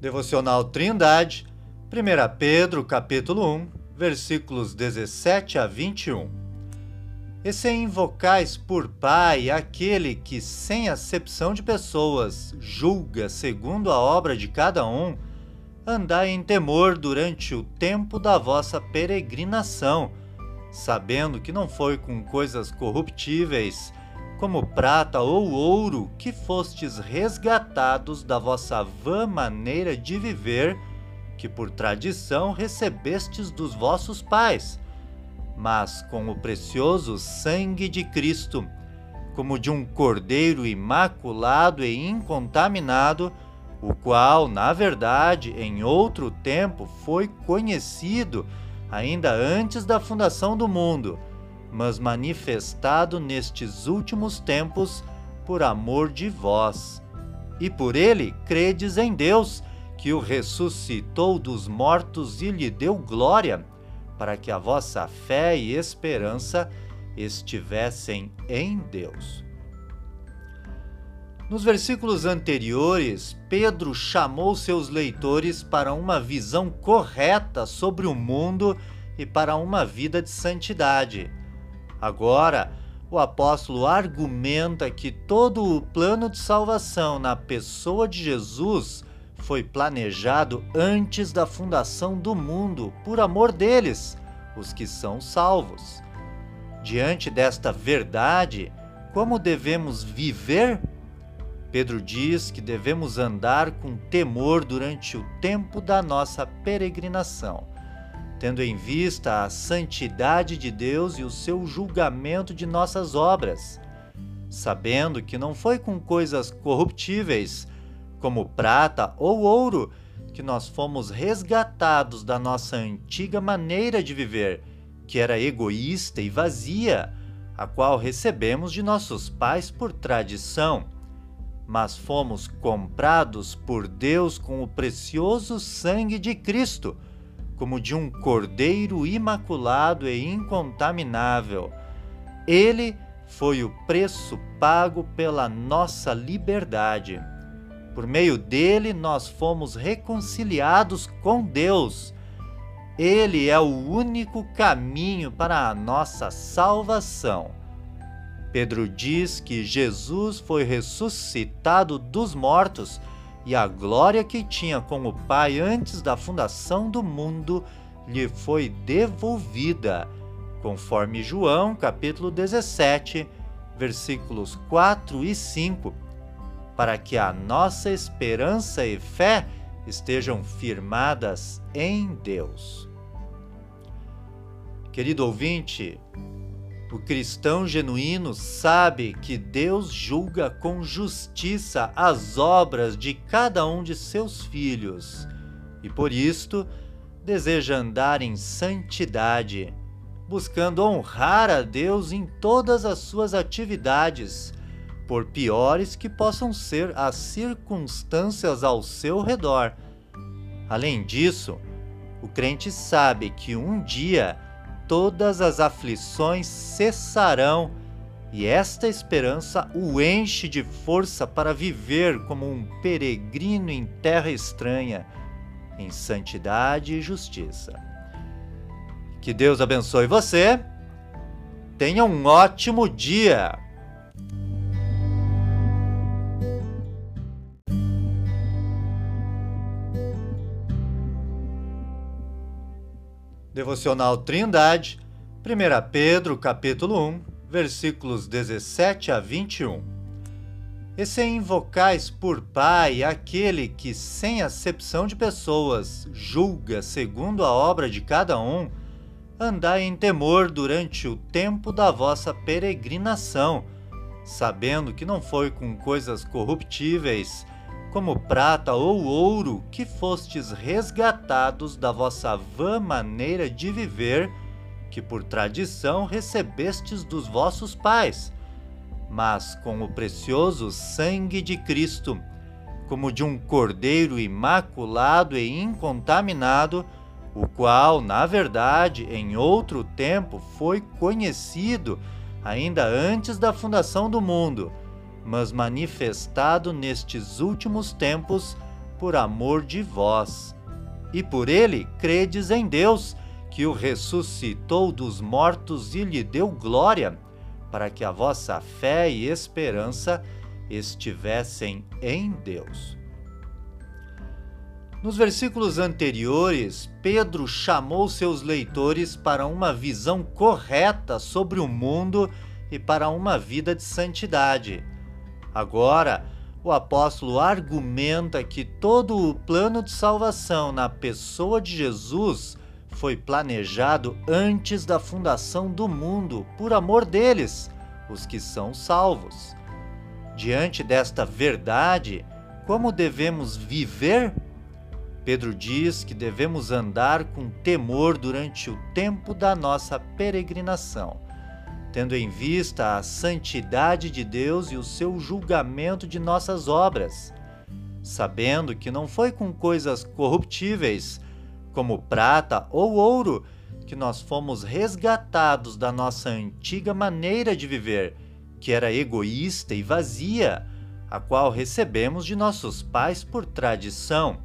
Devocional Trindade, 1 Pedro, capítulo 1, versículos 17 a 21. E se invocais por Pai aquele que, sem acepção de pessoas, julga segundo a obra de cada um, andai em temor durante o tempo da vossa peregrinação, sabendo que não foi com coisas corruptíveis, como prata ou ouro, que fostes resgatados da vossa vã maneira de viver, que por tradição recebestes dos vossos pais, mas com o precioso sangue de Cristo, como de um cordeiro imaculado e incontaminado, o qual, na verdade, em outro tempo foi conhecido, ainda antes da fundação do mundo mas manifestado nestes últimos tempos por amor de vós. E por ele credes em Deus, que o ressuscitou dos mortos e lhe deu glória, para que a vossa fé e esperança estivessem em Deus. Nos versículos anteriores, Pedro chamou seus leitores para uma visão correta sobre o mundo e para uma vida de santidade. Agora, o apóstolo argumenta que todo o plano de salvação na pessoa de Jesus foi planejado antes da fundação do mundo, por amor deles, os que são salvos. Diante desta verdade, como devemos viver? Pedro diz que devemos andar com temor durante o tempo da nossa peregrinação tendo em vista a santidade de Deus e o seu julgamento de nossas obras, sabendo que não foi com coisas corruptíveis, como prata ou ouro, que nós fomos resgatados da nossa antiga maneira de viver, que era egoísta e vazia, a qual recebemos de nossos pais por tradição, mas fomos comprados por Deus com o precioso sangue de Cristo como de um cordeiro imaculado e incontaminável. Ele foi o preço pago pela nossa liberdade. Por meio dele, nós fomos reconciliados com Deus. Ele é o único caminho para a nossa salvação. Pedro diz que Jesus foi ressuscitado dos mortos e a glória que tinha com o Pai antes da fundação do mundo lhe foi devolvida, conforme João capítulo 17, versículos 4 e 5, para que a nossa esperança e fé estejam firmadas em Deus. Querido ouvinte, o cristão genuíno sabe que Deus julga com justiça as obras de cada um de seus filhos e por isto deseja andar em santidade, buscando honrar a Deus em todas as suas atividades, por piores que possam ser as circunstâncias ao seu redor. Além disso, o crente sabe que um dia todas as aflições cessarão, e esta esperança o enche de força para viver como um peregrino em terra estranha, em santidade e justiça. Que Deus abençoe você. Tenha um ótimo dia. Devocional Trindade, 1 Pedro, capítulo 1, versículos 17 a 21. E se invocais por Pai aquele que, sem acepção de pessoas, julga segundo a obra de cada um, andai em temor durante o tempo da vossa peregrinação, sabendo que não foi com coisas corruptíveis, como prata ou ouro, que fostes resgatados da vossa vã maneira de viver, que por tradição recebestes dos vossos pais, mas com o precioso sangue de Cristo, como de um cordeiro imaculado e incontaminado, o qual, na verdade, em outro tempo foi conhecido, ainda antes da fundação do mundo mas manifestado nestes últimos tempos por amor de vós. E por ele credes em Deus, que o ressuscitou dos mortos e lhe deu glória, para que a vossa fé e esperança estivessem em Deus. Nos versículos anteriores, Pedro chamou seus leitores para uma visão correta sobre o mundo e para uma vida de santidade. Agora, o apóstolo argumenta que todo o plano de salvação na pessoa de Jesus foi planejado antes da fundação do mundo, por amor deles, os que são salvos. Diante desta verdade, como devemos viver? Pedro diz que devemos andar com temor durante o tempo da nossa peregrinação, tendo em vista a santidade de Deus e o seu julgamento de nossas obras, sabendo que não foi com coisas corruptíveis, como prata ou ouro, que nós fomos resgatados da nossa antiga maneira de viver, que era egoísta e vazia, a qual recebemos de nossos pais por tradição.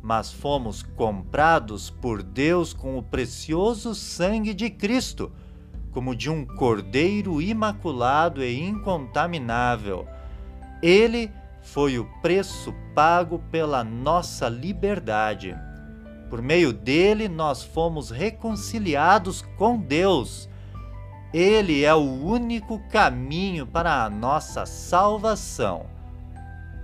Mas fomos comprados por Deus com o precioso sangue de Cristo, como de um cordeiro imaculado e incontaminável. Ele foi o preço pago pela nossa liberdade. Por meio dele, nós fomos reconciliados com Deus. Ele é o único caminho para a nossa salvação.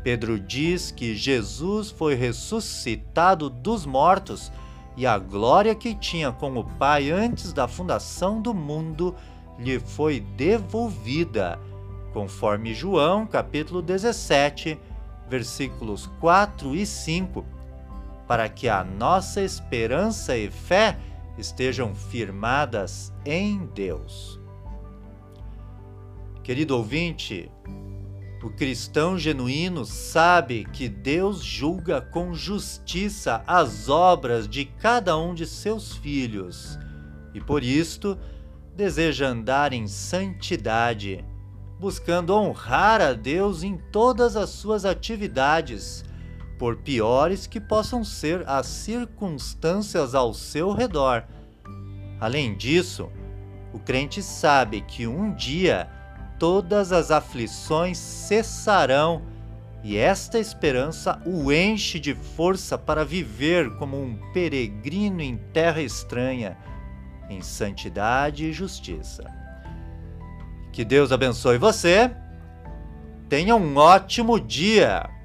Pedro diz que Jesus foi ressuscitado dos mortos e a glória que tinha com o Pai antes da fundação do mundo lhe foi devolvida, conforme João capítulo 17, versículos 4 e 5, para que a nossa esperança e fé estejam firmadas em Deus. Querido ouvinte, o cristão genuíno sabe que Deus julga com justiça as obras de cada um de seus filhos e por isto deseja andar em santidade, buscando honrar a Deus em todas as suas atividades, por piores que possam ser as circunstâncias ao seu redor. Além disso, o crente sabe que um dia todas as aflições cessarão, e esta esperança o enche de força para viver como um peregrino em terra estranha, em santidade e justiça. Que Deus abençoe você. Tenha um ótimo dia!